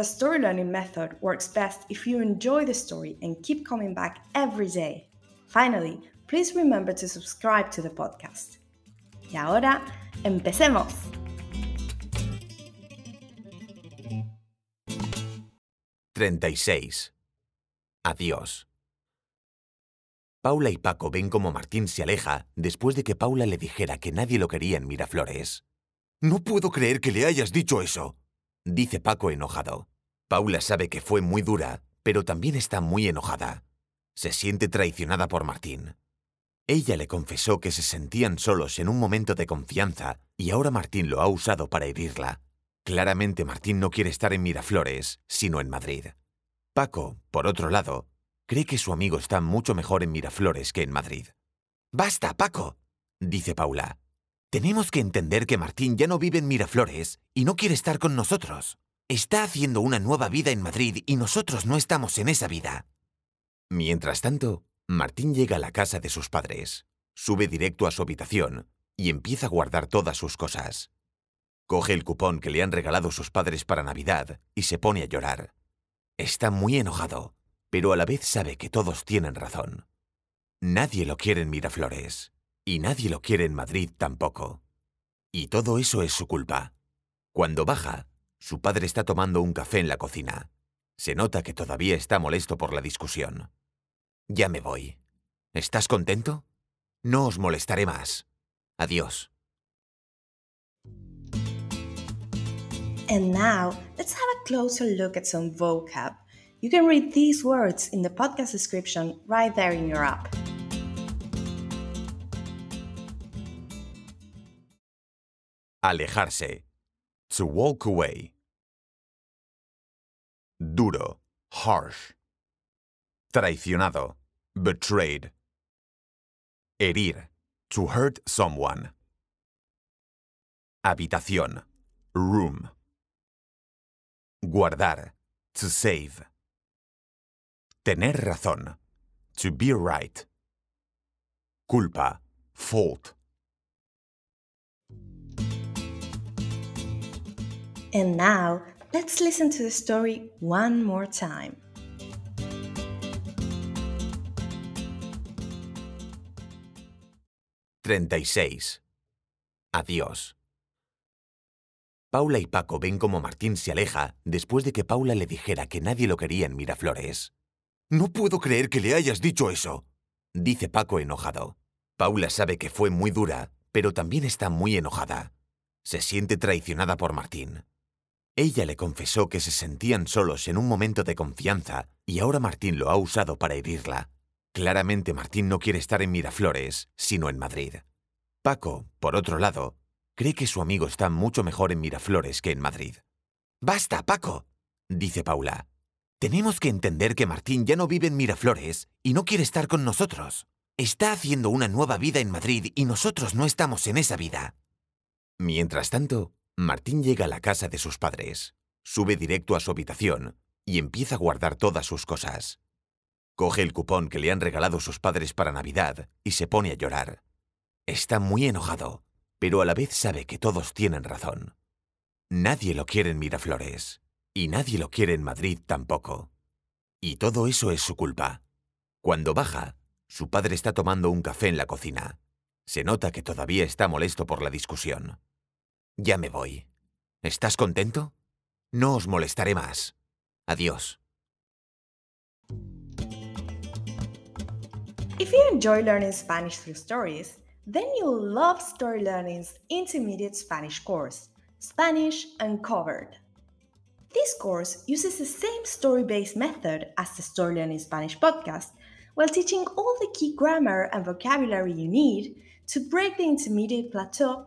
the story learning method works best if you enjoy the story and keep coming back every day. Finally, please remember to subscribe to the podcast. Y ahora, empecemos. «36. Adiós. Paula y Paco ven como Martín se aleja después de que Paula le dijera que nadie lo quería en Miraflores. No puedo creer que le hayas dicho eso, dice Paco enojado. Paula sabe que fue muy dura, pero también está muy enojada. Se siente traicionada por Martín. Ella le confesó que se sentían solos en un momento de confianza y ahora Martín lo ha usado para herirla. Claramente Martín no quiere estar en Miraflores, sino en Madrid. Paco, por otro lado, cree que su amigo está mucho mejor en Miraflores que en Madrid. Basta, Paco, dice Paula. Tenemos que entender que Martín ya no vive en Miraflores y no quiere estar con nosotros. Está haciendo una nueva vida en Madrid y nosotros no estamos en esa vida. Mientras tanto, Martín llega a la casa de sus padres, sube directo a su habitación y empieza a guardar todas sus cosas. Coge el cupón que le han regalado sus padres para Navidad y se pone a llorar. Está muy enojado, pero a la vez sabe que todos tienen razón. Nadie lo quiere en Miraflores, y nadie lo quiere en Madrid tampoco. Y todo eso es su culpa. Cuando baja, su padre está tomando un café en la cocina. Se nota que todavía está molesto por la discusión. Ya me voy. ¿Estás contento? No os molestaré más. Adiós. And now, let's have a closer look at some vocab. You can read these words in the podcast description right there in your app. Alejarse. To walk away. Duro. Harsh. Traicionado. Betrayed. Herir. To hurt someone. Habitación. Room. Guardar. To save. Tener razón. To be right. Culpa. Fault. And now, let's listen to the story one more time. «36. Adiós. Paula y Paco ven como Martín se aleja después de que Paula le dijera que nadie lo quería en Miraflores. No puedo creer que le hayas dicho eso, dice Paco enojado. Paula sabe que fue muy dura, pero también está muy enojada. Se siente traicionada por Martín. Ella le confesó que se sentían solos en un momento de confianza y ahora Martín lo ha usado para herirla. Claramente Martín no quiere estar en Miraflores, sino en Madrid. Paco, por otro lado, cree que su amigo está mucho mejor en Miraflores que en Madrid. Basta, Paco, dice Paula. Tenemos que entender que Martín ya no vive en Miraflores y no quiere estar con nosotros. Está haciendo una nueva vida en Madrid y nosotros no estamos en esa vida. Mientras tanto, Martín llega a la casa de sus padres, sube directo a su habitación y empieza a guardar todas sus cosas. Coge el cupón que le han regalado sus padres para Navidad y se pone a llorar. Está muy enojado, pero a la vez sabe que todos tienen razón. Nadie lo quiere en Miraflores, y nadie lo quiere en Madrid tampoco. Y todo eso es su culpa. Cuando baja, su padre está tomando un café en la cocina. Se nota que todavía está molesto por la discusión. Ya me voy. ¿Estás contento? No os molestaré más. Adiós. If you enjoy learning Spanish through stories, then you'll love Story Learning's intermediate Spanish course, Spanish Uncovered. This course uses the same story based method as the Story Learning Spanish podcast, while teaching all the key grammar and vocabulary you need to break the intermediate plateau